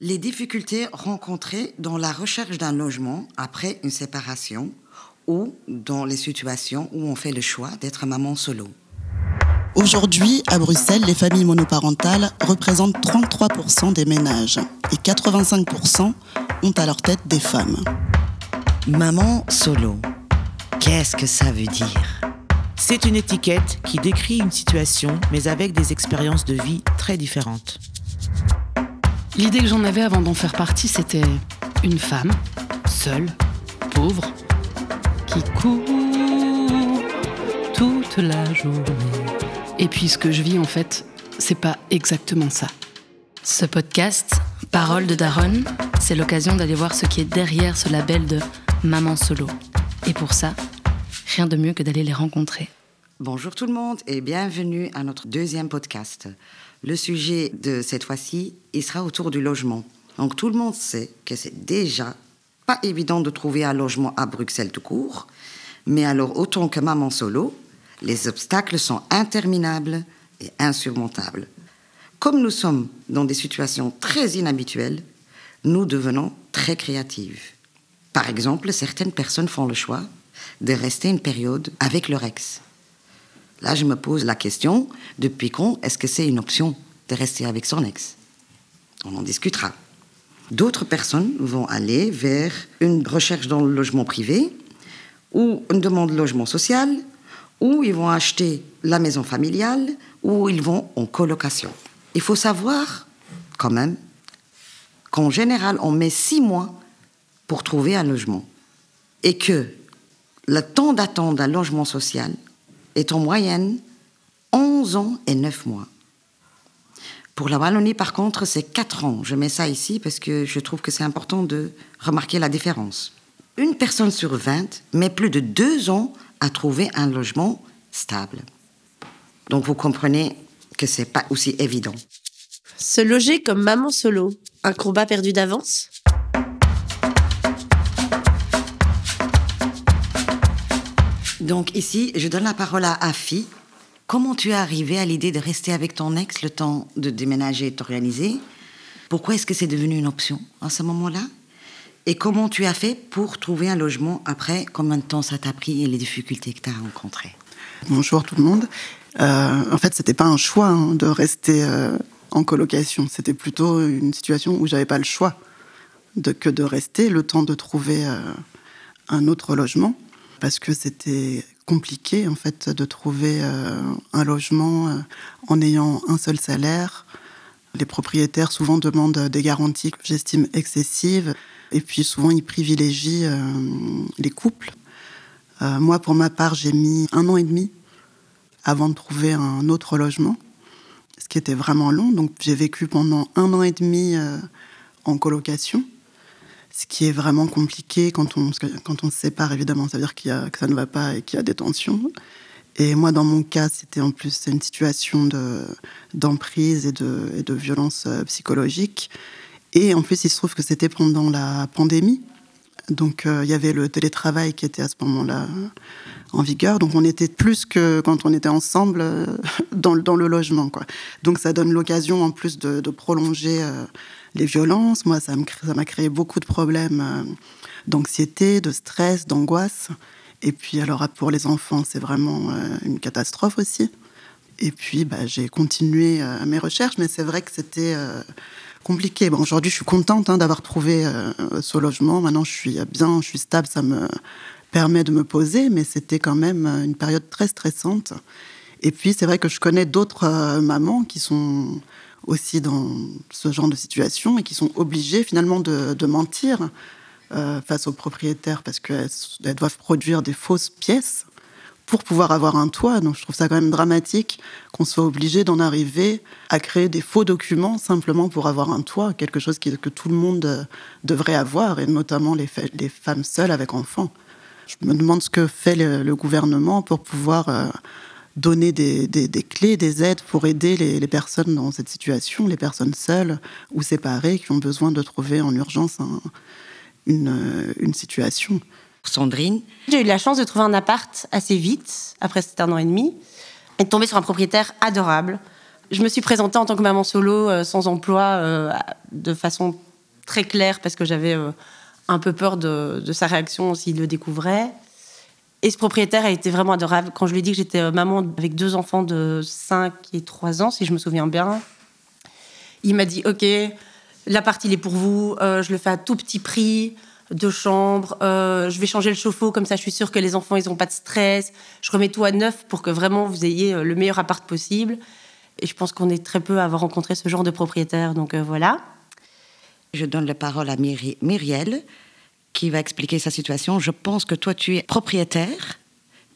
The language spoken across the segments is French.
Les difficultés rencontrées dans la recherche d'un logement après une séparation ou dans les situations où on fait le choix d'être maman solo. Aujourd'hui, à Bruxelles, les familles monoparentales représentent 33% des ménages et 85% ont à leur tête des femmes. Maman solo, qu'est-ce que ça veut dire? C'est une étiquette qui décrit une situation mais avec des expériences de vie très différentes. L'idée que j'en avais avant d'en faire partie, c'était une femme, seule, pauvre, qui court toute la journée. Et puis ce que je vis en fait, c'est pas exactement ça. Ce podcast, Parole de Daronne, c'est l'occasion d'aller voir ce qui est derrière ce label de Maman Solo. Et pour ça, rien de mieux que d'aller les rencontrer. Bonjour tout le monde et bienvenue à notre deuxième podcast. Le sujet de cette fois-ci, il sera autour du logement. Donc tout le monde sait que c'est déjà pas évident de trouver un logement à Bruxelles tout court, mais alors autant que maman solo, les obstacles sont interminables et insurmontables. Comme nous sommes dans des situations très inhabituelles, nous devenons très créatives. Par exemple, certaines personnes font le choix de rester une période avec leur ex. Là, je me pose la question, depuis quand est-ce que c'est une option de rester avec son ex? On en discutera. D'autres personnes vont aller vers une recherche dans le logement privé ou une demande de logement social, ou ils vont acheter la maison familiale, ou ils vont en colocation. Il faut savoir, quand même, qu'en général, on met six mois pour trouver un logement. Et que le temps d'attente d'un logement social est en moyenne 11 ans et 9 mois. Pour la Wallonie, par contre, c'est 4 ans. Je mets ça ici parce que je trouve que c'est important de remarquer la différence. Une personne sur 20 met plus de 2 ans à trouver un logement stable. Donc vous comprenez que c'est pas aussi évident. Se loger comme maman solo, un combat perdu d'avance? Donc ici, je donne la parole à Afi. Comment tu es arrivé à l'idée de rester avec ton ex le temps de déménager et t'organiser? Pourquoi est-ce que c'est devenu une option à ce moment-là? Et comment tu as fait pour trouver un logement après? Combien de temps ça t'a pris et les difficultés que tu as rencontrées? Bonjour tout le monde. Euh, en fait, c'était pas un choix hein, de rester euh, en colocation. C'était plutôt une situation où j'avais pas le choix de, que de rester le temps de trouver euh, un autre logement parce que c'était compliqué en fait de trouver euh, un logement euh, en ayant un seul salaire. Les propriétaires souvent demandent des garanties que j'estime excessives et puis souvent ils privilégient euh, les couples. moi pour ma part j'ai mis un an et demi avant de trouver un autre logement, ce qui était vraiment long. Donc j'ai vécu pendant un an et demi en colocation ce qui est vraiment compliqué quand on, quand on se sépare, évidemment. Ça veut dire qu'il y que ça ne va pas et qu'il y a des tensions. Et moi, dans mon cas, c'était en plus une situation d'emprise et de, et de violence euh, psychologique. Et en plus, il se trouve que c'était pendant la pandémie. Donc, euh, il y avait le télétravail qui était à ce moment-là en vigueur. Donc, on était plus que quand on était ensemble euh, dans, dans le logement. Quoi. Donc, ça donne l'occasion, en plus, de, de prolonger les violences. Moi, ça m'a créé beaucoup de problèmes euh, d'anxiété, de stress, d'angoisse. Et puis, alors, pour les enfants, c'est vraiment euh, une catastrophe aussi. Et puis, bah, j'ai continué euh, mes recherches, mais c'est vrai que c'était compliqué. Bon, Aujourd'hui, je suis contente hein, d'avoir trouvé ce logement. Maintenant, je suis bien, je suis stable, ça me permet de me poser, mais c'était quand même une période très stressante. Et puis, c'est vrai que je connais d'autres mamans qui sont aussi dans ce genre de situation et qui sont obligées finalement de, mentir euh, face aux propriétaires parce qu'elles doivent produire des fausses pièces pour pouvoir avoir un toit. Donc je trouve ça quand même dramatique qu'on soit obligé d'en arriver à créer des faux documents simplement pour avoir un toit, quelque chose que tout le monde euh, devrait avoir, et notamment les, femmes seules avec enfants. Je me demande ce que fait le, gouvernement pour pouvoir euh, donner des, clés, des aides pour aider les, personnes dans cette situation, les personnes seules ou séparées qui ont besoin de trouver en urgence une, une situation. Sandrine J'ai eu la chance de trouver un appart assez vite, après cet un an et demi, et de tomber sur un propriétaire adorable. Je me suis présentée en tant que maman solo, euh, sans emploi, euh, de façon très clair parce que j'avais euh, un peu peur de, de sa réaction s'il le découvrait. Et ce propriétaire a été vraiment adorable. Quand je lui ai dit que j'étais euh, maman avec deux enfants de 5 et 3 ans, si je me souviens bien, il m'a dit Ok, l'appart il est pour vous, euh, je le fais à tout petit prix, deux chambres, euh, je vais changer le chauffe-eau, comme ça je suis sûre que les enfants ils n'ont pas de stress, je remets tout à neuf pour que vraiment vous ayez le meilleur appart possible. Et je pense qu'on est très peu à avoir rencontré ce genre de propriétaire, donc voilà. Je donne la parole à Myri- Myriel, qui va expliquer sa situation. Je pense que toi, tu es propriétaire,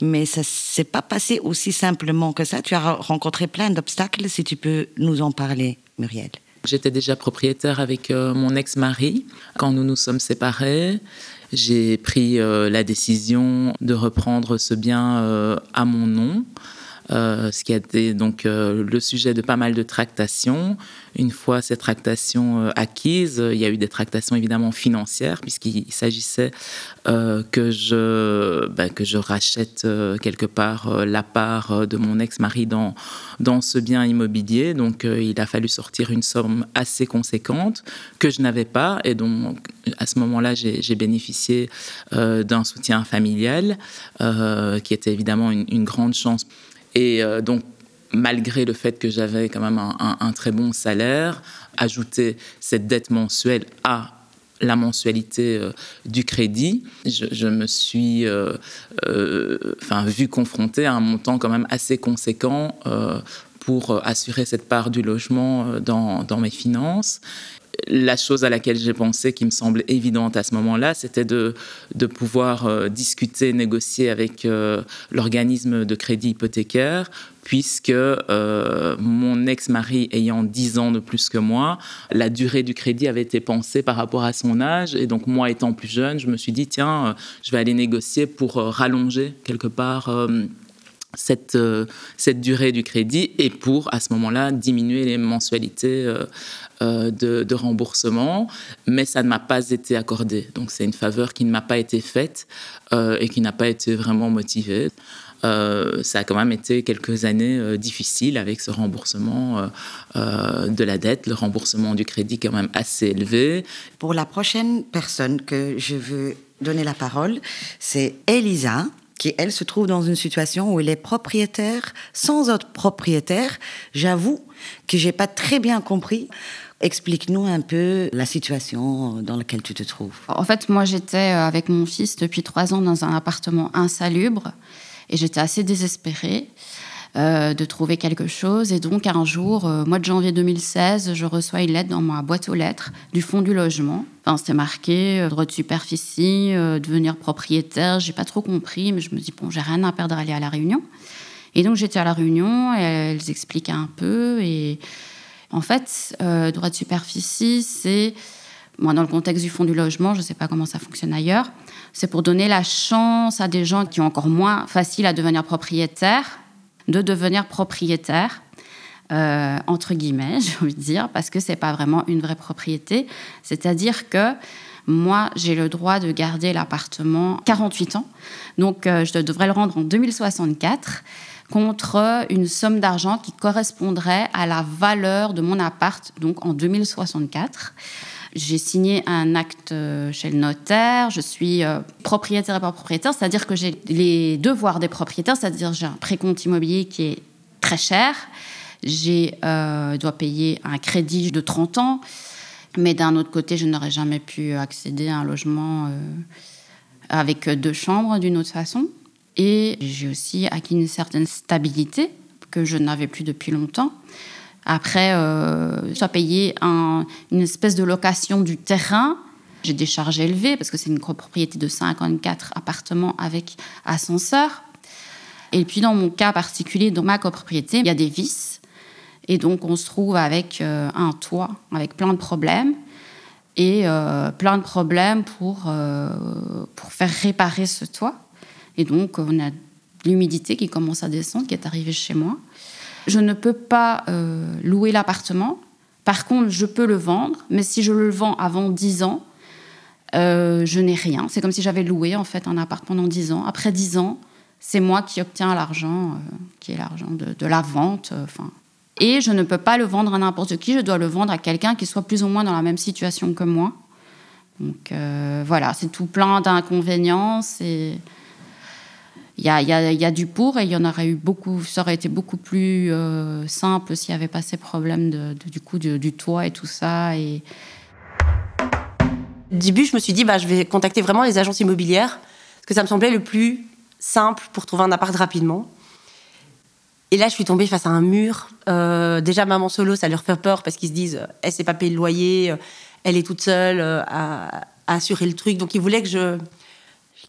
mais ça s'est pas passé aussi simplement que ça. Tu as rencontré plein d'obstacles. Si tu peux nous en parler, Muriel. J'étais déjà propriétaire avec euh, mon ex-mari. Quand nous nous sommes séparés, j'ai pris euh, la décision de reprendre ce bien euh, à mon nom. Euh, ce qui a été donc euh, le sujet de pas mal de tractations. Une fois ces tractations euh, acquises, il y a eu des tractations évidemment financières puisqu'il s'agissait que je ben, que je rachète quelque part la part de mon ex-mari dans dans ce bien immobilier. Donc il a fallu sortir une somme assez conséquente que je n'avais pas et donc à ce moment-là j'ai bénéficié d'un soutien familial qui était évidemment une grande chance. Et euh, donc, malgré le fait que j'avais quand même un, très bon salaire, ajouter cette dette mensuelle à la mensualité euh, du crédit, je, me suis euh, euh, vu confrontée à un montant quand même assez conséquent pour assurer cette part du logement dans, dans mes finances. La chose à laquelle j'ai pensé, qui me semble évidente à ce moment-là, c'était de, pouvoir euh, discuter, négocier avec euh, l'organisme de crédit hypothécaire, puisque euh, mon ex-mari ayant 10 ans de plus que moi, la durée du crédit avait été pensée par rapport à son âge. Et donc, moi étant plus jeune, je me suis dit, tiens, je vais aller négocier pour rallonger quelque part. cette, cette durée du crédit et pour, à ce moment-là, diminuer les mensualités de, de remboursement. Mais ça ne m'a pas été accordé. Donc, c'est une faveur qui ne m'a pas été faite euh, et qui n'a pas été vraiment motivée. Euh, ça a quand même été quelques années euh, difficiles avec ce remboursement euh, euh, de la dette, le remboursement du crédit quand même assez élevé. Pour la prochaine personne que je veux donner la parole, c'est Elisa, qui, elle, se trouve dans une situation où elle est propriétaire sans autre propriétaire. J'avoue que j'ai pas très bien compris. Explique-nous un peu la situation dans laquelle tu te trouves. En fait, moi, j'étais euh, avec mon fils depuis trois ans dans un appartement insalubre et j'étais assez désespérée euh, de trouver quelque chose. Et donc, un jour, euh, mois de janvier 2016, je reçois une lettre dans ma boîte aux lettres du fonds du logement. Enfin, c'était marqué droit de superficie, devenir propriétaire. J'ai pas trop compris, mais je me dis, bon, j'ai rien à perdre à aller à la réunion. Et donc, j'étais à la réunion, et elles expliquaient un peu. Et en fait, euh, droit de superficie, c'est moi, dans le contexte du fonds du logement, je ne sais pas comment ça fonctionne ailleurs, c'est pour donner la chance à des gens qui ont encore moins facile à devenir propriétaires, de devenir propriétaires, euh, entre guillemets, j'ai envie de dire, parce que ce n'est pas vraiment une vraie propriété. C'est-à-dire que moi, j'ai le droit de garder l'appartement 48 ans, donc euh, je devrais le rendre en 2064 contre une somme d'argent qui correspondrait à la valeur de mon appart, donc en 2064. J'ai signé un acte euh, chez le notaire, je suis euh, propriétaire et pas propriétaire, c'est-à-dire que j'ai les devoirs des propriétaires, c'est-à-dire j'ai un précompte immobilier qui est très cher, j'ai euh, dois payer un crédit de 30 ans, mais d'un autre côté, je n'aurais jamais pu accéder à un logement euh, avec deux chambres d'une autre façon. Et j'ai aussi acquis une certaine stabilité que je n'avais plus depuis longtemps. Après, euh, payé un- une espèce de location du terrain. J'ai des charges élevées parce que c'est une copropriété de 54 appartements avec ascenseur. Et puis, dans mon cas particulier, dans ma copropriété, il y a des vis. Et donc, on se trouve avec euh, un toit, avec plein de problèmes. Et euh, plein de problèmes pour, euh, pour faire réparer ce toit. Et donc, on a l'humidité qui commence à descendre, qui est arrivée chez moi. Je ne peux pas euh, louer l'appartement. Par contre, je peux le vendre. Mais si je le vends avant 10 ans, euh, je n'ai rien. C'est comme si j'avais loué en fait un appart pendant 10 ans. Après 10 ans, c'est moi qui obtiens l'argent, euh, qui est l'argent de, la vente. et je ne peux pas le vendre à n'importe qui. Je dois le vendre à quelqu'un qui soit plus ou moins dans la même situation que moi. Donc voilà, c'est tout plein d'inconvénients. Il y a, du pour et il y en aurait eu beaucoup. Ça aurait été beaucoup plus euh, simple s'il n'y avait pas ces problèmes du coup du toit et tout ça. Et... Au début, je me suis dit, bah, je vais contacter vraiment les agences immobilières parce que ça me semblait le plus simple pour trouver un appart rapidement. Et là, je suis tombée face à un mur. Euh, déjà, maman solo, ça leur fait peur parce qu'ils se disent, elle s'est pas payé le loyer, elle est toute seule euh, à, assurer le truc. Donc, il voulait que je.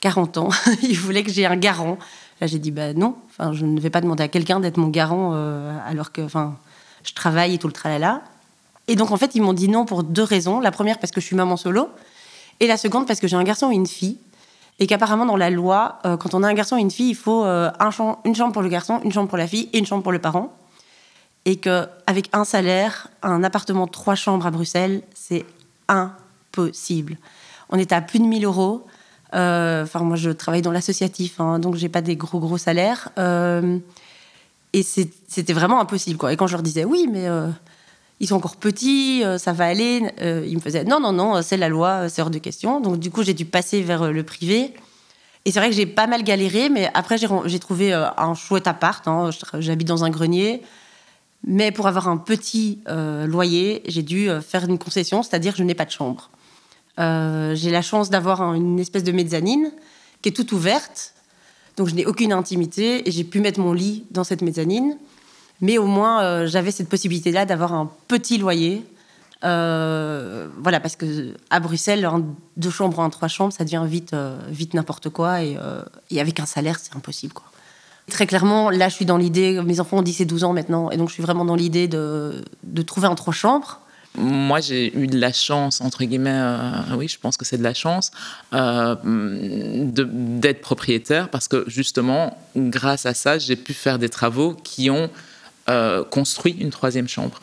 J'ai 40 ans, il voulait que j'ai un garant. Là, j'ai dit, bah non, enfin, je ne vais pas demander à quelqu'un d'être mon garant euh, alors que enfin, je travaille et tout le tralala. Et donc, en fait, ils m'ont dit non pour deux raisons. La première, parce que je suis maman solo. Et la seconde, parce que j'ai un garçon et une fille. Et qu'apparemment, dans la loi, euh, quand on a un garçon et une fille, il faut un une chambre pour le garçon, une chambre pour la fille et une chambre pour le parent. Et qu'avec un salaire, un appartement trois chambres à Bruxelles, c'est impossible. On est à plus de 1000 euros. Euh, enfin, moi, je travaille dans l'associatif, hein, donc j'ai pas des gros gros salaires. Euh, et c'était vraiment impossible. Et quand je leur disais oui, mais euh, ils sont encore petits, ça va aller, ils me faisaient non, non, non, c'est la loi, c'est hors de question. Donc du coup, j'ai dû passer vers le privé. Et c'est vrai que j'ai pas mal galéré, mais après, j'ai trouvé un chouette appart. Hein. J'habite dans un grenier. Mais pour avoir un petit loyer, j'ai dû faire une concession, c'est-à-dire que je n'ai pas de chambre. Euh, j'ai la chance d'avoir une espèce de mezzanine qui est toute ouverte, donc je n'ai aucune intimité et j'ai pu mettre mon lit dans cette mezzanine. Mais au moins, j'avais cette possibilité-là d'avoir un petit loyer. voilà, parce que à Bruxelles, deux chambres en trois chambres, ça devient vite, vite n'importe quoi. Et, avec un salaire, c'est impossible. Très clairement, là, je suis dans l'idée, mes enfants ont 10 et 12 ans maintenant, et donc je suis vraiment dans l'idée de, de trouver un trois chambres. Moi, j'ai eu de la chance, entre guillemets, euh, oui, je pense que c'est de la chance, euh, d'être propriétaire parce que justement, grâce à ça, j'ai pu faire des travaux qui ont euh, construit une troisième chambre.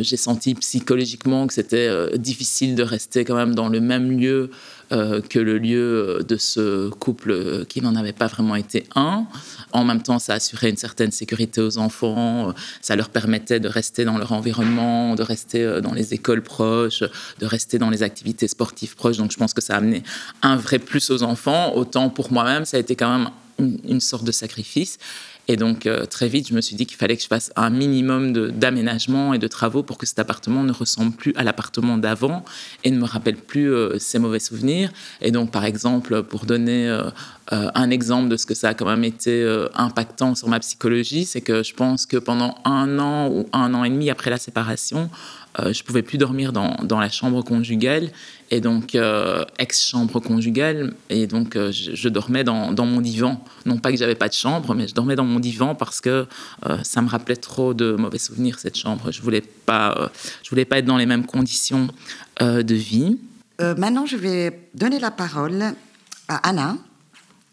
j'ai senti psychologiquement que c'était difficile de rester quand même dans le même lieu que le lieu de ce couple qui n'en avait pas vraiment été un. En même temps, ça assurait une certaine sécurité aux enfants, ça leur permettait de rester dans leur environnement, de rester euh, dans les écoles proches, de rester dans les activités sportives proches. Donc je pense que ça a amené un vrai plus aux enfants. Autant pour moi-même, ça a été quand même une, sorte de sacrifice. Et donc, euh, très vite, je me suis dit qu'il fallait que je fasse un minimum d'aménagement et de travaux pour que cet appartement ne ressemble plus à l'appartement d'avant et ne me rappelle plus euh, ses mauvais souvenirs. Et donc, par exemple, pour donner euh, un exemple de ce que ça a quand même été impactant sur ma psychologie, c'est que je pense que pendant un an ou un an et demi après la séparation, je je pouvais plus dormir dans, dans, la chambre conjugale et donc euh, ex-chambre conjugale. Et donc euh, je, dormais dans, dans, mon divan. Non pas que j'avais pas de chambre, mais je dormais dans mon divan parce que euh, ça me rappelait trop de mauvais souvenirs cette chambre. Je voulais pas, je voulais pas être dans les mêmes conditions de vie. maintenant, je vais donner la parole à Anna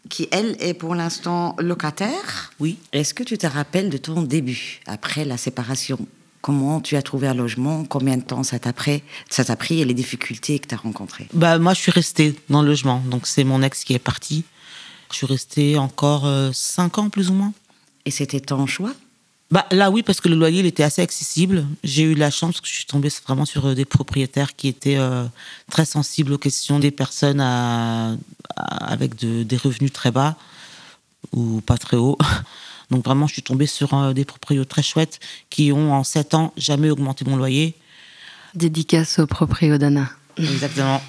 qui, elle, est pour l'instant locataire. Oui. Est-ce que tu te rappelles de ton début, après la séparation? Comment tu as trouvé un logement? Combien de temps ça t'a pris, ça t'a pris et les difficultés que tu as rencontrées? Bah, Moi, je suis restée dans le logement. Donc, c'est mon ex qui est parti. Je suis restée encore euh, cinq ans, plus ou moins. Et c'était ton choix? Bah, Là, oui, parce que le loyer, il était assez accessible. J'ai eu la chance que je suis tombée vraiment sur euh, des propriétaires qui étaient euh, très sensibles aux questions des personnes avec des revenus très bas ou pas très hauts. Donc vraiment, je suis tombée sur euh, des propriétaires très chouettes qui ont en 7 ans jamais augmenté mon loyer. Dédicace au proprio d'Anna. Exactement.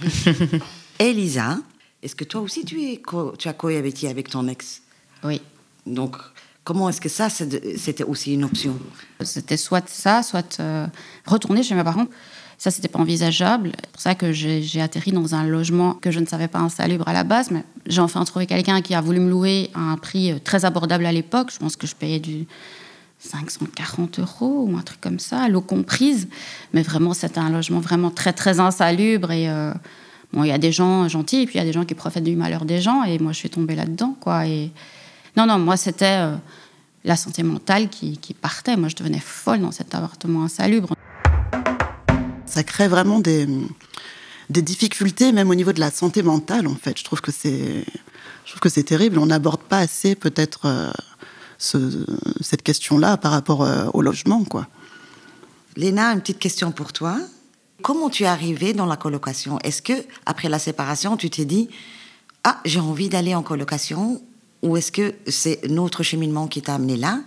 Elisa, est-ce que toi aussi tu, es tu as cohabité avec ton ex? Oui. Donc, comment est-ce que ça, c'était aussi une option? C'était soit ça, soit euh, retourner chez mes parents. Ça, c'était pas envisageable. C'est pour ça que j'ai atterri dans un logement que je ne savais pas insalubre à la base, mais j'ai enfin trouvé quelqu'un qui a voulu me louer à un prix euh, très abordable à l'époque. Je pense que je payais du 540 euros ou un truc comme ça, l'eau comprise. Mais vraiment, c'était un logement vraiment très, très insalubre. Et euh, bon, il y a des gens gentils et puis il y a des gens qui profitent du malheur des gens. Et moi, je suis tombée là-dedans, quoi. Et non, non, moi, c'était euh, la santé mentale qui, qui partait. Moi, je devenais folle dans cet appartement insalubre ça crée vraiment des, difficultés, même au niveau de la santé mentale, en fait. Je trouve que c'est, je trouve que c'est terrible. On n'aborde pas assez, peut-être, euh, ce, cette question-là par rapport euh, au logement, quoi. Léna, une petite question pour toi. Comment tu es arrivé dans la colocation? Est-ce que après la séparation, tu t'es dit ah j'ai envie d'aller en colocation ou est-ce que c'est notre cheminement qui t'a amené là?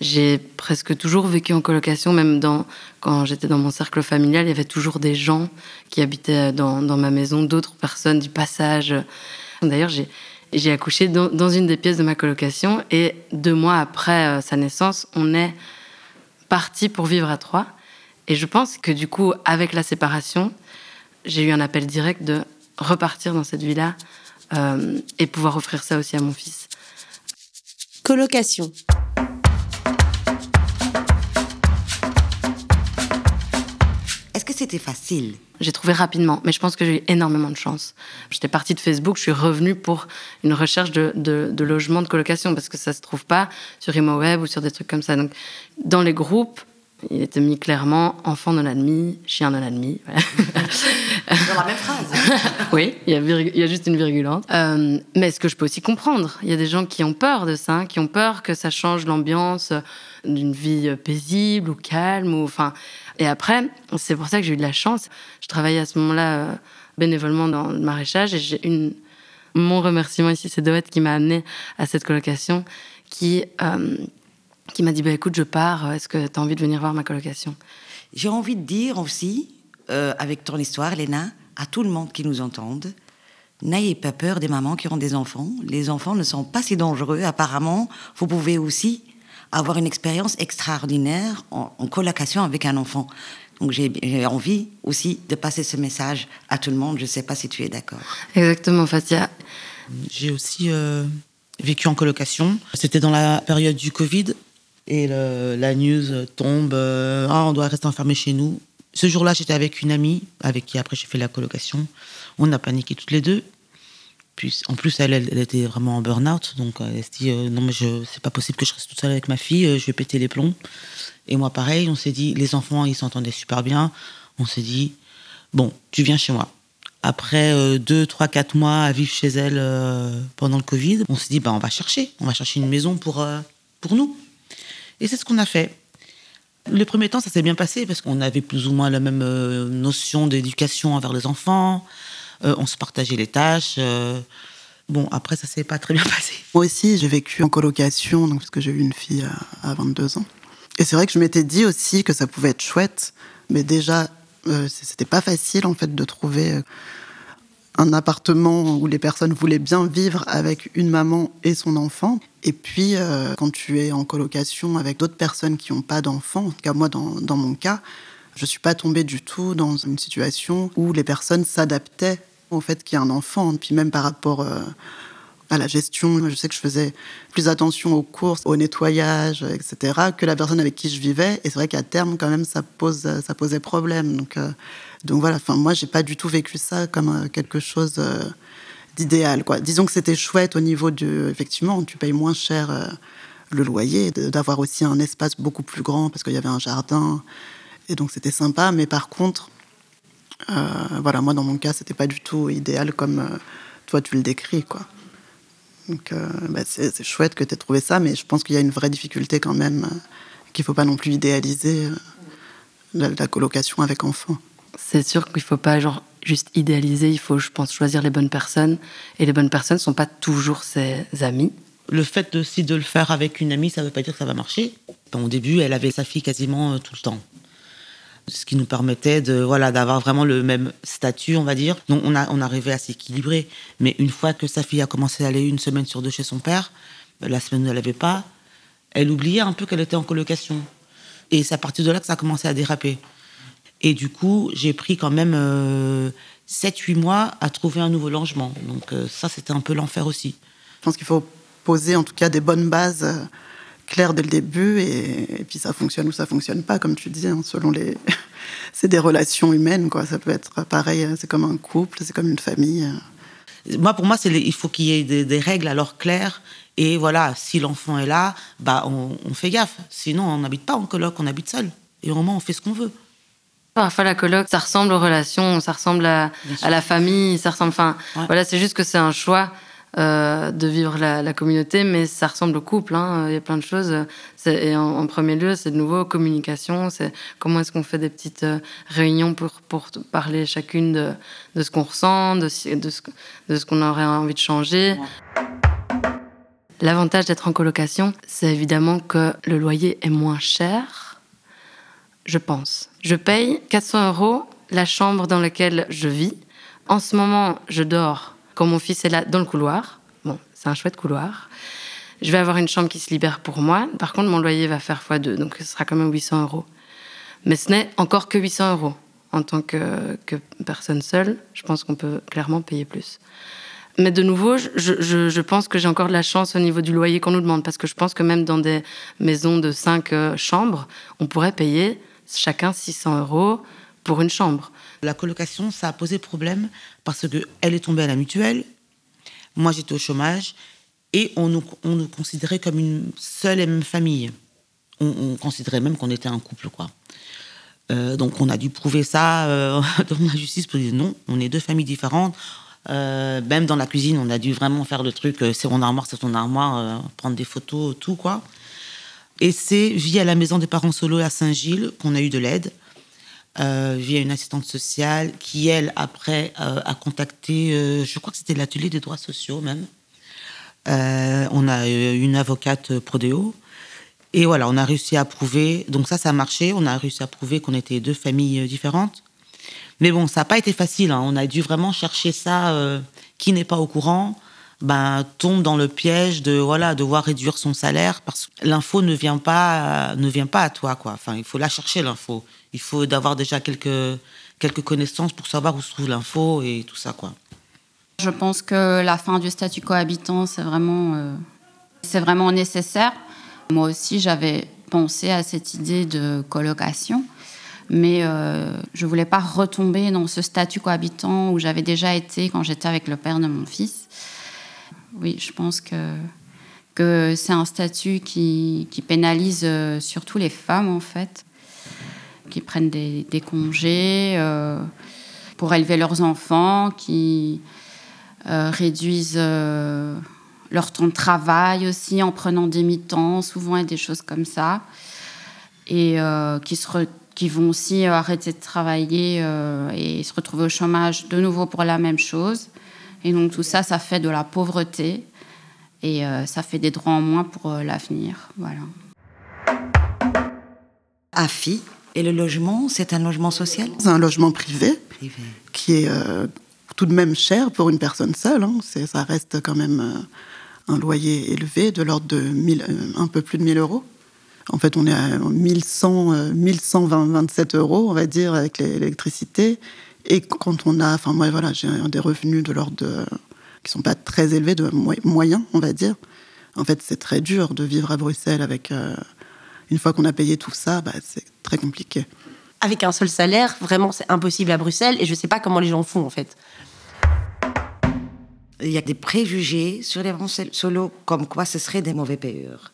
J'ai presque toujours vécu en colocation, même quand j'étais dans mon cercle familial, il y avait toujours des gens qui habitaient dans, ma maison, d'autres personnes du passage. D'ailleurs, j'ai, accouché dans, une des pièces de ma colocation et deux mois après euh, sa naissance, on est parti pour vivre à trois. Et je pense que du coup, avec la séparation, j'ai eu un appel direct de repartir dans cette vie-là euh, et pouvoir offrir ça aussi à mon fils. Colocation. C'était facile J'ai trouvé rapidement, mais je pense que j'ai eu énormément de chance. J'étais partie de Facebook, je suis revenue pour une recherche de, de, logement de colocation, parce que ça se trouve pas sur ImoWeb ou sur des trucs comme ça. Donc, dans les groupes, il était mis clairement enfant non admis, chien non admis. Dans la même phrase. oui, il y, a il y, a juste une virgulante. Euh, mais ce que je peux aussi comprendre, il y a des gens qui ont peur de ça, qui ont peur que ça change l'ambiance d'une vie paisible ou calme. Ou, enfin, et après, c'est pour ça que j'ai eu de la chance. Je travaillais à ce moment-là euh, bénévolement dans le maraîchage et. Mon remerciement ici, c'est Doët qui m'a amené à cette colocation, qui, euh, qui m'a dit bah, écoute, je pars, est-ce que tu as envie de venir voir ma colocation? J'ai envie de dire aussi, euh, avec ton histoire, Léna, à tout le monde qui nous entende, n'ayez pas peur des mamans qui ont des enfants. Les enfants ne sont pas si dangereux. Apparemment, vous pouvez aussi avoir une expérience extraordinaire en, colocation avec un enfant. Donc j'ai envie aussi de passer ce message à tout le monde. Je ne sais pas si tu es d'accord. Exactement, Fatia. J'ai aussi euh, vécu en colocation. C'était dans la période du Covid et la news tombe. Euh, ah, on doit rester enfermé chez nous. Ce jour-là, j'étais avec une amie avec qui après j'ai fait la colocation. On a paniqué toutes les deux en plus, elle, était vraiment en burn-out, donc euh, elle se dit euh, non mais c'est pas possible que je reste toute seule avec ma fille, euh, je vais péter les plombs. Et moi pareil, on s'est dit, les enfants ils s'entendaient super bien, on s'est dit bon, tu viens chez moi. Après deux, trois, quatre mois à vivre chez elle pendant le Covid, on s'est dit bah on va chercher, on va chercher une maison pour pour nous. Et c'est ce qu'on a fait. Le premier temps, ça s'est bien passé parce qu'on avait plus ou moins la même notion d'éducation envers les enfants. Euh, on se partageait les tâches. Euh. Bon, après, ça s'est pas très bien passé. Moi aussi, j'ai vécu en colocation, donc, parce que j'ai eu une fille à, 22 ans. Et c'est vrai que je m'étais dit aussi que ça pouvait être chouette, mais déjà, euh, c'était pas facile, en fait, de trouver un appartement où les personnes voulaient bien vivre avec une maman et son enfant. Et puis, quand tu es en colocation avec d'autres personnes qui n'ont pas d'enfants, en tout cas moi dans mon cas, je ne suis pas tombée du tout dans une situation où les personnes s'adaptaient au fait qu'il y a un enfant. Puis même par rapport euh, à la gestion, je sais que je faisais plus attention aux courses, au nettoyage, etc., que la personne avec qui je vivais. Et c'est vrai qu'à terme, quand même, ça, pose, ça posait problème. Donc, euh, donc voilà, enfin, moi, j'ai pas du tout vécu ça comme euh, quelque chose d'idéal. Quoi. Disons que c'était chouette au niveau du... Effectivement, tu payes moins cher le loyer, d'avoir aussi un espace beaucoup plus grand parce qu'il y avait un jardin. Et donc c'était sympa, mais par contre, euh, voilà, moi dans mon cas, c'était pas du tout idéal comme euh, toi tu le décris, quoi. Donc euh, bah, c'est chouette que tu aies trouvé ça, mais je pense qu'il y a une vraie difficulté quand même, qu'il faut pas non plus idéaliser la, colocation avec enfants. C'est sûr qu'il faut pas genre juste idéaliser, il faut, je pense, choisir les bonnes personnes. Et les bonnes personnes ne sont pas toujours ses amis. Le fait aussi de le faire avec une amie, ça ne veut pas dire que ça va marcher. Au début, elle avait sa fille quasiment tout le temps ce qui nous permettait de voilà d'avoir vraiment le même statut, on va dire. Donc on a on arrivait à s'équilibrer. Mais une fois que sa fille a commencé à aller une semaine sur deux chez son père, la semaine où elle n'avait pas, elle oubliait un peu qu'elle était en colocation. Et c'est à partir de là que ça a commencé à déraper. Et du coup, j'ai pris quand même 7-8 euh, mois à trouver un nouveau logement. Donc euh, ça, c'était un peu l'enfer aussi. Je pense qu'il faut poser en tout cas des bonnes bases euh, clair dès le début et, puis ça fonctionne ou ça fonctionne pas, comme tu dis, hein, selon les. c'est des relations humaines, quoi. Ça peut être pareil, hein, c'est comme un couple, c'est comme une famille. Moi, pour moi, c'est il faut qu'il y ait des, règles alors claires. Et voilà, si l'enfant est là, bah on, fait gaffe. Sinon, on n'habite pas en coloc, on habite seul. Et au moment, on fait ce qu'on veut. Parfois, la coloc, ça ressemble aux relations, ça ressemble à, la famille, ça ressemble. Enfin, voilà, c'est juste que c'est un choix euh, de vivre la, communauté, mais ça ressemble au couple. Hein. Il y a plein de choses. Et en, premier lieu, c'est de nouveau communication. C'est comment est-ce qu'on fait des petites euh, réunions pour, pour parler chacune de, de ce qu'on ressent, de, de ce, de ce qu'on aurait envie de changer. L'avantage d'être en colocation, c'est évidemment que le loyer est moins cher, je pense. Je paye 400 euros la chambre dans laquelle je vis. En ce moment, je dors quand mon fils est là dans le couloir. Bon, c'est un chouette couloir. Je vais avoir une chambre qui se libère pour moi. Par contre, mon loyer va faire x2, donc ce sera quand même 800 euros. Mais ce n'est encore que 800 euros. En tant que, personne seule, je pense qu'on peut clairement payer plus. Mais de nouveau, je pense que j'ai encore de la chance au niveau du loyer qu'on nous demande, parce que je pense que même dans des maisons de 5 euh, chambres, on pourrait payer chacun 600 euros pour une chambre. La colocation, ça a posé problème parce qu'elle est tombée à la mutuelle, moi j'étais au chômage, et on nous, on nous, considérait comme une seule et même famille. On, considérait même qu'on était un couple, quoi. Euh, donc on a dû prouver ça euh, devant la justice pour dire non, on est deux familles différentes. Euh, même dans la cuisine, on a dû vraiment faire le truc, c'est mon armoire, c'est ton armoire, prendre des photos, tout quoi. Et c'est via la maison des parents solo à Saint-Gilles qu'on a eu de l'aide. Euh, via une assistante sociale qui, elle, après, euh, a contacté, euh, je crois que c'était l'atelier des droits sociaux même. on a une avocate Prodéo. Et voilà, on a réussi à prouver, donc ça, ça a marché, on a réussi à prouver qu'on était deux familles différentes. Mais bon, ça n'a pas été facile, hein. on a dû vraiment chercher ça, qui n'est pas au courant, ben, tombe dans le piège de voilà devoir réduire son salaire parce que l'info ne vient pas ne vient pas à toi quoi. Enfin, il faut la chercher l'info. Il faut d'avoir déjà quelques quelques connaissances pour savoir où se trouve l'info et tout ça quoi. Je pense que la fin du statut cohabitant c'est vraiment euh, vraiment nécessaire. Moi aussi j'avais pensé à cette idée de colocation mais euh, je voulais pas retomber dans ce statut cohabitant où j'avais déjà été quand j'étais avec le père de mon fils oui, je pense que, que c'est un statut qui, qui, pénalise euh, surtout les femmes, en fait, qui prennent des, congés euh, pour élever leurs enfants, qui euh, réduisent leur temps de travail aussi en prenant des mi-temps, souvent et des choses comme ça, et qui, vont aussi arrêter de travailler et se retrouver au chômage de nouveau pour la même chose. Et donc tout ça, ça fait de la pauvreté et euh, ça fait des droits en moins pour euh, l'avenir. Voilà. AFI et le logement, c'est un logement social? C'est un logement privé, qui est euh, tout de même cher pour une personne seule. Hein. Ça reste quand même un loyer élevé de l'ordre de un peu plus de 1000 euros. En fait, on est à 1100, 1127 euros, on va dire, avec l'électricité. Et quand on a, enfin moi voilà, j'ai des revenus de l'ordre de, qui sont pas très élevés, de moyens, on va dire. En fait, c'est très dur de vivre à Bruxelles avec. Euh, une fois qu'on a payé tout ça, bah, c'est très compliqué. Avec un seul salaire, vraiment, c'est impossible à Bruxelles, et je sais pas comment les gens font en fait. Il y a des préjugés sur les Français solos, comme quoi ce seraient des mauvais payeurs.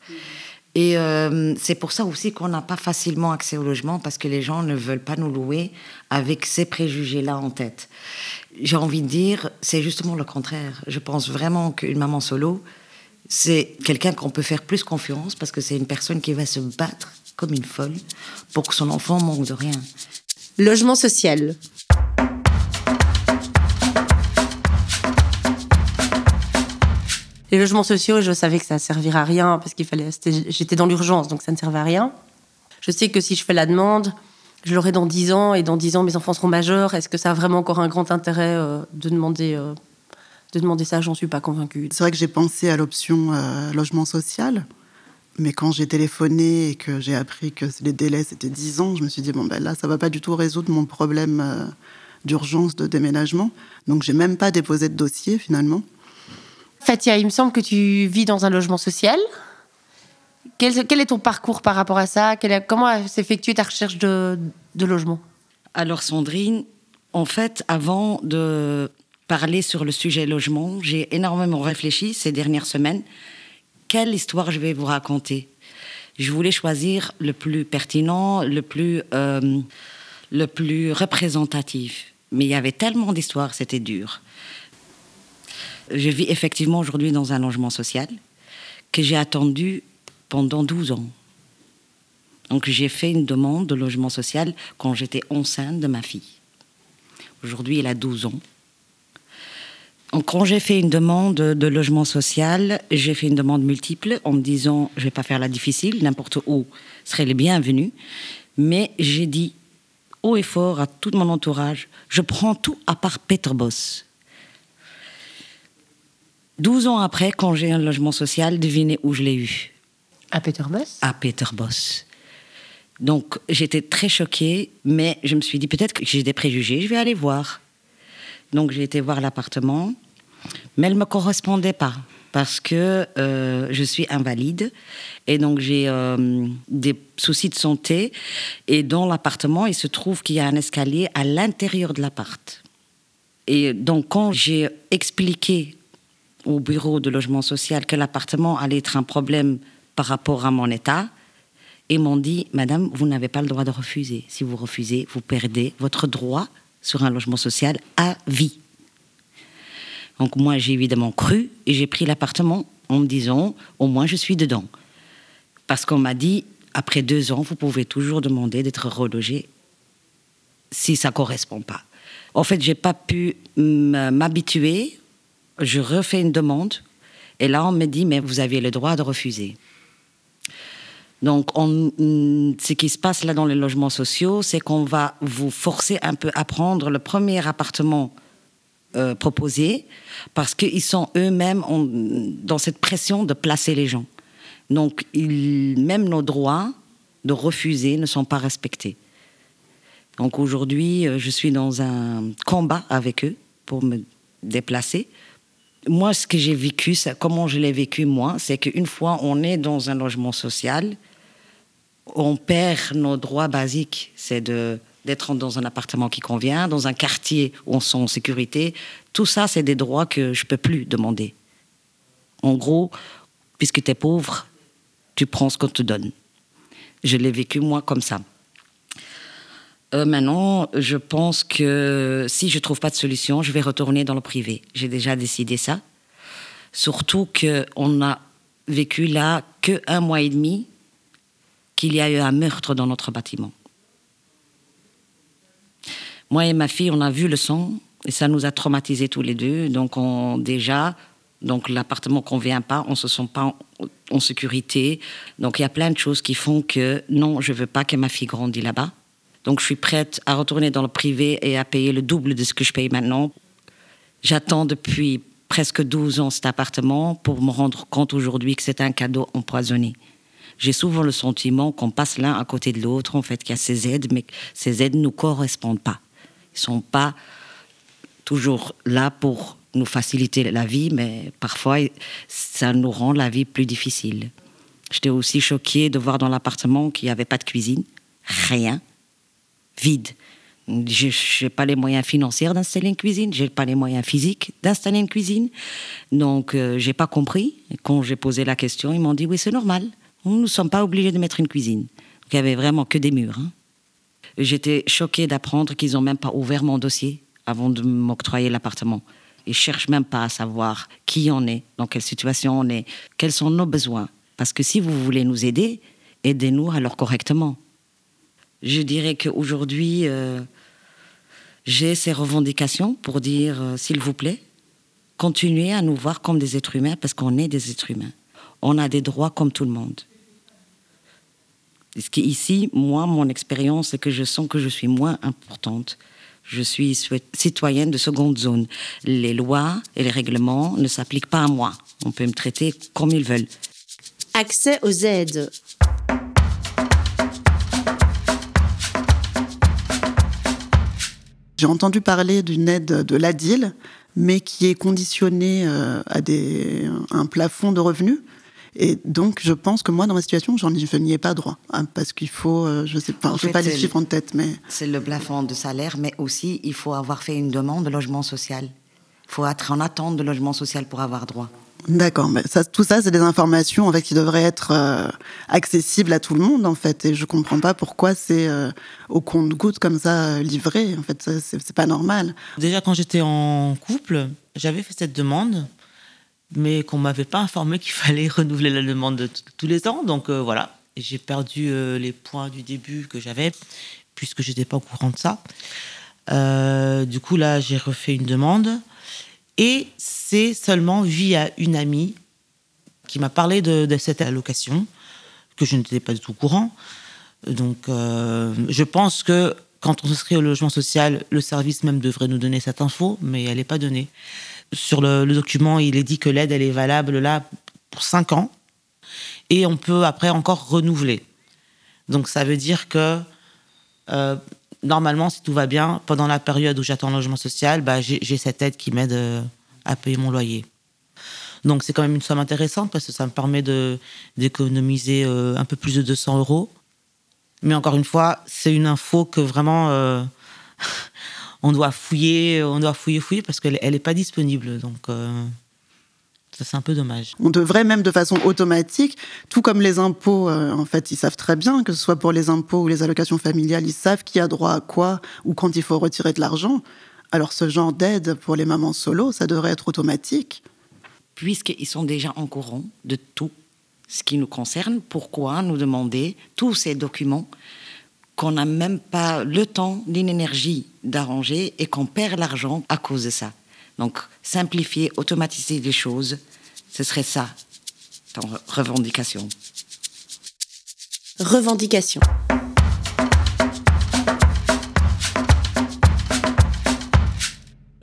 Et euh, c'est pour ça aussi qu'on n'a pas facilement accès au logement parce que les gens ne veulent pas nous louer avec ces préjugés-là en tête. J'ai envie de dire, c'est justement le contraire. Je pense vraiment qu'une maman solo, c'est quelqu'un qu'on peut faire plus confiance parce que c'est une personne qui va se battre comme une folle pour que son enfant manque de rien. Logement social. les logements sociaux, je savais que ça ne servirait à rien parce qu'il fallait. J'étais dans l'urgence, donc ça ne servait à rien. Je sais que si je fais la demande, je l'aurai dans 10 ans et dans 10 ans, mes enfants seront majeurs. Est-ce que ça a vraiment encore un grand intérêt euh, de, demander, euh, de demander ça J'en suis pas convaincue. C'est vrai que j'ai pensé à l'option euh, logement social. Mais quand j'ai téléphoné et que j'ai appris que les délais c'était 10 ans, je me suis dit, bon, ben là, ça va pas du tout résoudre mon problème d'urgence de déménagement. Donc, j'ai même pas déposé de dossier finalement. Fatia, il me semble que tu vis dans un logement social. Quel, est ton parcours par rapport à ça? Comment s'effectue ta recherche de, logement? Alors Sandrine, en fait, avant de parler sur le sujet logement, j'ai énormément réfléchi ces dernières semaines. Quelle histoire je vais vous raconter? Je voulais choisir le plus pertinent, le plus, euh, le plus représentatif. Mais il y avait tellement d'histoires, c'était dur. Je vis effectivement aujourd'hui dans un logement social que j'ai attendu pendant 12 ans. Donc j'ai fait une demande de logement social quand j'étais enceinte de ma fille. Aujourd'hui, elle a 12 ans. Quand j'ai fait une demande de logement social, j'ai fait une demande multiple en me disant je ne vais pas faire la difficile, n'importe où serait les bienvenus. Mais j'ai dit haut et fort à tout mon entourage je prends tout à part Peter Boss. 12 ans après, quand j'ai un logement social, devinez où je l'ai eu? À Peter Boss? À Peter Boss. Donc j'étais très choquée, mais je me suis dit peut-être que j'ai des préjugés, je vais aller voir. Donc j'ai été voir l'appartement, mais elle ne me correspondait pas parce que euh, je suis invalide et donc j'ai euh, des soucis de santé. Et dans l'appartement, il se trouve qu'il y a un escalier à l'intérieur de l'appart. Et donc quand j'ai expliqué au bureau de logement social que l'appartement allait être un problème par rapport à mon état, et m'ont dit, Madame, vous n'avez pas le droit de refuser. Si vous refusez, vous perdez votre droit sur un logement social à vie. Donc moi, j'ai évidemment cru et j'ai pris l'appartement en me disant, au moins je suis dedans. Parce qu'on m'a dit, après deux ans, vous pouvez toujours demander d'être relogé si ça ne correspond pas. En fait, j'ai pas pu m'habituer. Je refais une demande et là, on me dit, mais vous aviez le droit de refuser. Donc, ce qui se passe là dans les logements sociaux, c'est qu'on va vous forcer un peu à prendre le premier appartement euh, parce qu'ils sont eux-mêmes dans cette pression de placer les gens. Donc, même nos droits de refuser ne sont pas respectés. Donc aujourd'hui, euh, je suis dans un combat avec eux pour me déplacer. Moi, ce que j'ai vécu, comment je l'ai vécu moi, c'est qu'une fois on est dans un logement social, on perd nos droits basiques. C'est de d'être dans un appartement qui convient, dans un quartier où on sent en sécurité. Tout ça, c'est des droits que je ne peux plus demander. En gros, puisque tu es pauvre, tu prends ce qu'on te donne. Je l'ai vécu moi comme ça. Euh, maintenant, je pense que si je ne trouve pas de solution, je vais retourner dans le privé. J'ai déjà décidé ça. Surtout qu'on n'a vécu là que un mois et demi qu'il y a eu un meurtre dans notre bâtiment. Moi et ma fille, on a vu le sang et ça nous a traumatisés tous les deux. Donc on, déjà, donc l'appartement convient pas, on se sent pas en, sécurité. Donc il y a plein de choses qui font que non, je veux pas que ma fille grandisse là-bas. Donc je suis prête à retourner dans le privé et à payer le double de ce que je paye maintenant. J'attends depuis presque 12 ans cet appartement pour me rendre compte aujourd'hui que c'est un cadeau empoisonné j'ai souvent le sentiment qu'on passe l'un à côté de l'autre, en fait, qu'il y a ces aides, mais ces aides ne nous correspondent pas. Ils sont pas toujours là pour nous faciliter la vie, mais parfois, ça nous rend la vie plus difficile. J'étais aussi choquée de voir dans l'appartement qu'il n'y avait pas de cuisine, rien, vide. Je n'ai pas les moyens financiers d'installer une cuisine, je n'ai pas les moyens physiques d'installer une cuisine. Donc, euh, je n'ai pas compris. Quand j'ai posé la question, ils m'ont dit oui, c'est normal. Nous ne sommes pas obligés de mettre une cuisine. il n'y avait vraiment que des murs. Hein. J'étais choquée d'apprendre qu'ils n'ont même pas ouvert mon dossier avant de m'octroyer l'appartement. Ils cherchent même pas à savoir qui on est, dans quelle situation on est, quels sont nos besoins. Parce que si vous voulez nous aider, aidez-nous alors correctement. Je dirais qu'aujourd'hui, euh, j'ai ces revendications pour dire, euh, s'il vous plaît, continuez à nous voir comme des êtres humains parce qu'on est des êtres humains. On a des droits comme tout le monde. Ce qui ici, moi, mon expérience, c'est que je sens que je suis moins importante. Je suis citoyenne de seconde zone. Les lois et les règlements ne s'appliquent pas à moi. On peut me traiter comme ils veulent. Accès aux aides. J'ai entendu parler d'une aide de l'ADIL, mais qui est conditionnée euh, à des, un plafond de revenus. Et donc, je pense que moi, dans ma situation, je n'y ai pas droit. Hein, parce qu'il faut, euh, je sais pas, je sais pas les chiffres en tête, mais. C'est le plafond de salaire, mais aussi, il faut avoir fait une demande de logement social. Il faut être en attente de logement social pour avoir droit. D'accord, mais ça, tout ça, c'est des informations en fait qui devraient être euh, accessibles à tout le monde en fait, et je comprends pas pourquoi c'est euh, au compte-goutte comme ça livré. En fait, c'est pas normal. Déjà, quand j'étais en couple, j'avais fait cette demande, mais qu'on m'avait pas informé qu'il fallait renouveler la demande tous les ans. Donc euh, voilà, j'ai perdu euh, les points du début que j'avais, puisque je n'étais pas au courant de ça. Euh, du coup, là, j'ai refait une demande. Et c'est seulement via une amie qui m'a parlé de, de, cette allocation, que je n'étais pas du tout au courant. Donc, je pense que quand on s'inscrit au logement social, le service même devrait nous donner cette info, mais elle n'est pas donnée. Sur le, document, il est dit que l'aide, elle est valable là pour 5 ans, et on peut après encore renouveler. Donc ça veut dire que euh, normalement, si tout va bien, pendant la période où j'attends le logement social, bah, j'ai cette aide qui m'aide euh, à payer mon loyer. Donc c'est quand même une somme intéressante parce que ça me permet d'économiser euh, un peu plus de 200 euros mais encore une fois, c'est une info que vraiment on doit fouiller, on doit fouiller, fouiller parce qu'elle n'est pas disponible. Donc euh, ça, c'est un peu dommage. On devrait même de façon automatique, tout comme les impôts, euh, en fait, ils savent très bien, que ce soit pour les impôts ou les allocations familiales, ils savent qui a droit à quoi ou quand il faut retirer de l'argent. Alors ce genre d'aide pour les mamans solo, ça devrait être automatique. Puisqu'ils sont déjà en courant de tout ce qui nous concerne, pourquoi nous demander tous ces documents qu'on n'a même pas le temps ni l'énergie d'arranger et qu'on perd l'argent à cause de ça. Donc, simplifier, automatiser les choses, ce serait ça, ton revendication. Revendication.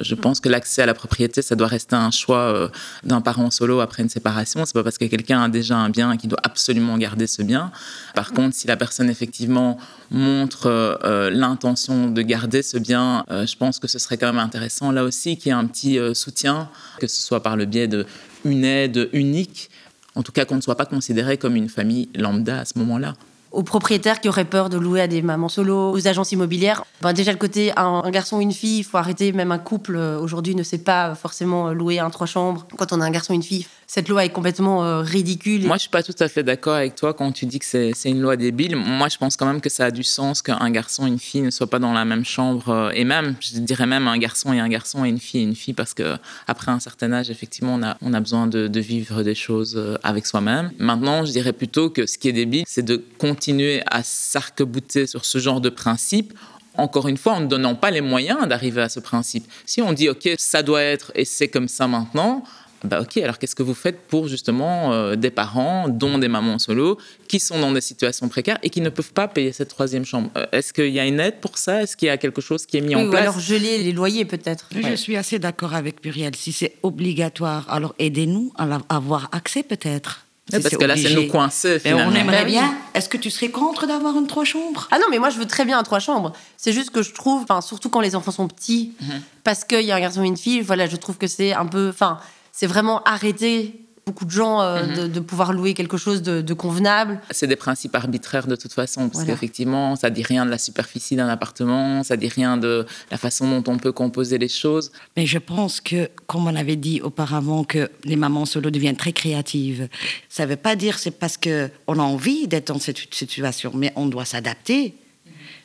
Je pense que l'accès à la propriété, ça doit rester un choix euh, d'un parent solo après une séparation. C'est pas parce que quelqu'un a déjà un bien qu'il doit absolument garder ce bien. Par contre, si la personne effectivement montre euh, euh, l'intention de garder ce bien, je pense que ce serait quand même intéressant là aussi qu'il y ait un petit soutien, que ce soit par le biais d'une aide unique, en tout cas qu'on ne soit pas considéré comme une famille lambda à ce moment-là aux propriétaires qui auraient peur de louer à des mamans solo, aux agences immobilières. Ben déjà le côté un, garçon ou une fille, il faut arrêter. Même un couple euh, aujourd'hui ne sait pas forcément euh, louer un trois chambres. Quand on a un garçon une fille, cette loi est complètement euh, ridicule. Moi, je suis pas tout à fait d'accord avec toi quand tu dis que c'est une loi débile. Moi, je pense quand même que ça a du sens qu'un garçon et une fille ne soient pas dans la même chambre. et même, je dirais même un garçon et un garçon et une fille et une fille, parce que après un certain âge, effectivement, on a, besoin de, de vivre des choses avec soi-même. Maintenant, je dirais plutôt que ce qui est débile, c'est de continuer à s'arc-bouter sur ce genre de principe encore une fois, en ne donnant pas les moyens d'arriver à ce principe. Si on dit, OK, ça doit être et c'est comme ça maintenant, bah ok, alors qu'est-ce que vous faites pour justement euh, des parents, dont des mamans solo, qui sont dans des situations précaires et qui ne peuvent pas payer cette troisième chambre? Euh, Est-ce qu'il y a une aide pour ça? Est-ce qu'il y a quelque chose qui est mis en place Ou alors geler les loyers peut-être. Je suis assez d'accord avec Muriel. Si c'est obligatoire, alors aidez-nous à avoir accès peut-être. parce que là, c'est nous coincer. on aimerait bah bien. Est-ce que tu serais contre d'avoir une trois chambres? Ah non, mais moi, je veux très bien un trois chambres. C'est juste que je trouve, surtout quand les enfants sont petits, mhm. parce qu'il y a un garçon et une fille, voilà, je trouve que c'est un peu. Enfin, c'est vraiment arrêter beaucoup de gens euh, mhm. de, pouvoir louer quelque chose de, convenable. C'est des principes arbitraires de toute façon, parce qu'effectivement, ça dit rien de la superficie d'un appartement, ça dit rien de la façon dont on peut composer les choses. Mais je pense que, comme on avait dit auparavant, que les mamans solo deviennent très créatives. Ça ne veut pas dire c'est parce qu'on a envie d'être dans cette situation, mais on doit s'adapter.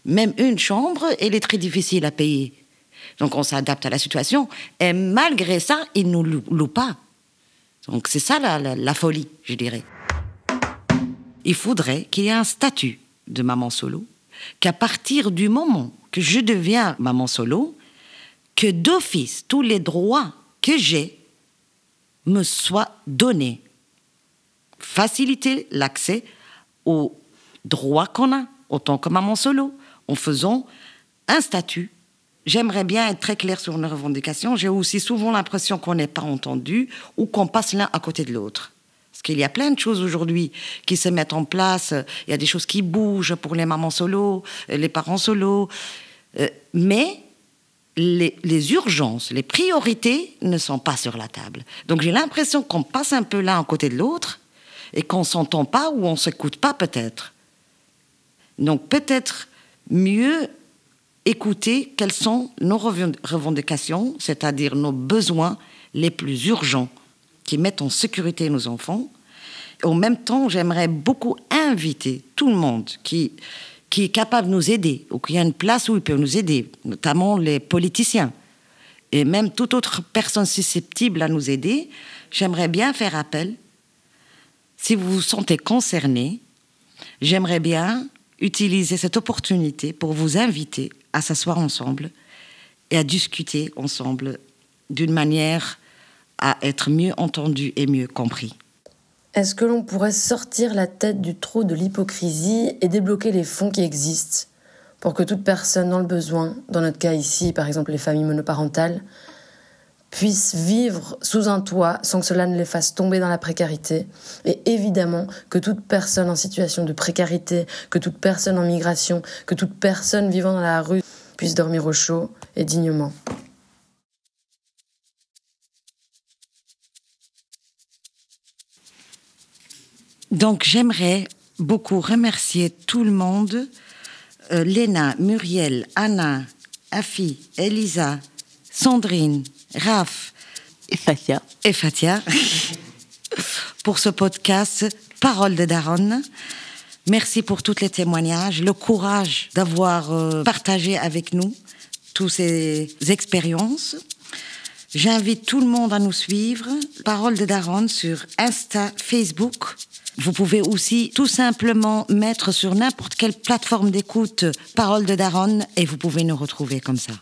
Même une chambre, elle est très difficile à payer. Donc on s'adapte à la situation. Et malgré ça, ils ne nous louent pas. Donc c'est ça la, folie, je dirais. Il faudrait qu'il y ait un statut de maman solo, qu'à partir du moment que je deviens maman solo, que d'office, tous les droits que j'ai me soient donnés. Faciliter l'accès aux droits qu'on a autant que maman solo, en faisant un statut J'aimerais bien être très clair sur nos revendications. J'ai aussi souvent l'impression qu'on n'est pas entendu ou qu'on passe l'un à côté de l'autre. Parce qu'il y a plein de choses aujourd'hui qui se mettent en place. Il y a des choses qui bougent pour les mamans solo, les parents solo. Euh, mais les, les, urgences, les priorités ne sont pas sur la table. Donc j'ai l'impression qu'on passe un peu l'un à côté de l'autre et qu'on s'entend pas ou on s'écoute pas peut-être. Donc peut-être mieux écouter quelles sont nos revendications, c'est-à-dire nos besoins les plus urgents qui mettent en sécurité nos enfants. En même temps, j'aimerais beaucoup inviter tout le monde qui, qui est capable de nous aider, ou qui a une place où il peut nous aider, notamment les politiciens. et même toute autre personne susceptible à nous aider, j'aimerais bien faire appel. Si vous vous sentez concerné, j'aimerais bien utiliser cette opportunité pour vous inviter à s'asseoir ensemble et à discuter ensemble d'une manière à être mieux entendu et mieux compris. Est-ce que l'on pourrait sortir la tête du trou de l'hypocrisie et débloquer les fonds qui existent pour que toute personne dans le besoin, dans notre cas ici par exemple les familles monoparentales, puissent vivre sous un toit sans que cela ne les fasse tomber dans la précarité. Et évidemment que toute personne en situation de précarité, que toute personne en migration, que toute personne vivant dans la rue puisse dormir au chaud et dignement. Donc j'aimerais beaucoup remercier tout le monde, euh, Léna, Muriel, Anna, Afi, Elisa, Sandrine, Raph et Fatia, et Fatia pour ce podcast Parole de Daronne. Merci pour tous les témoignages, le courage d'avoir euh, partagé avec nous toutes ces expériences. J'invite tout le monde à nous suivre, Parole de Daronne sur Insta, Facebook. Vous pouvez aussi tout simplement mettre sur n'importe quelle plateforme d'écoute Parole de Daronne et vous pouvez nous retrouver comme ça.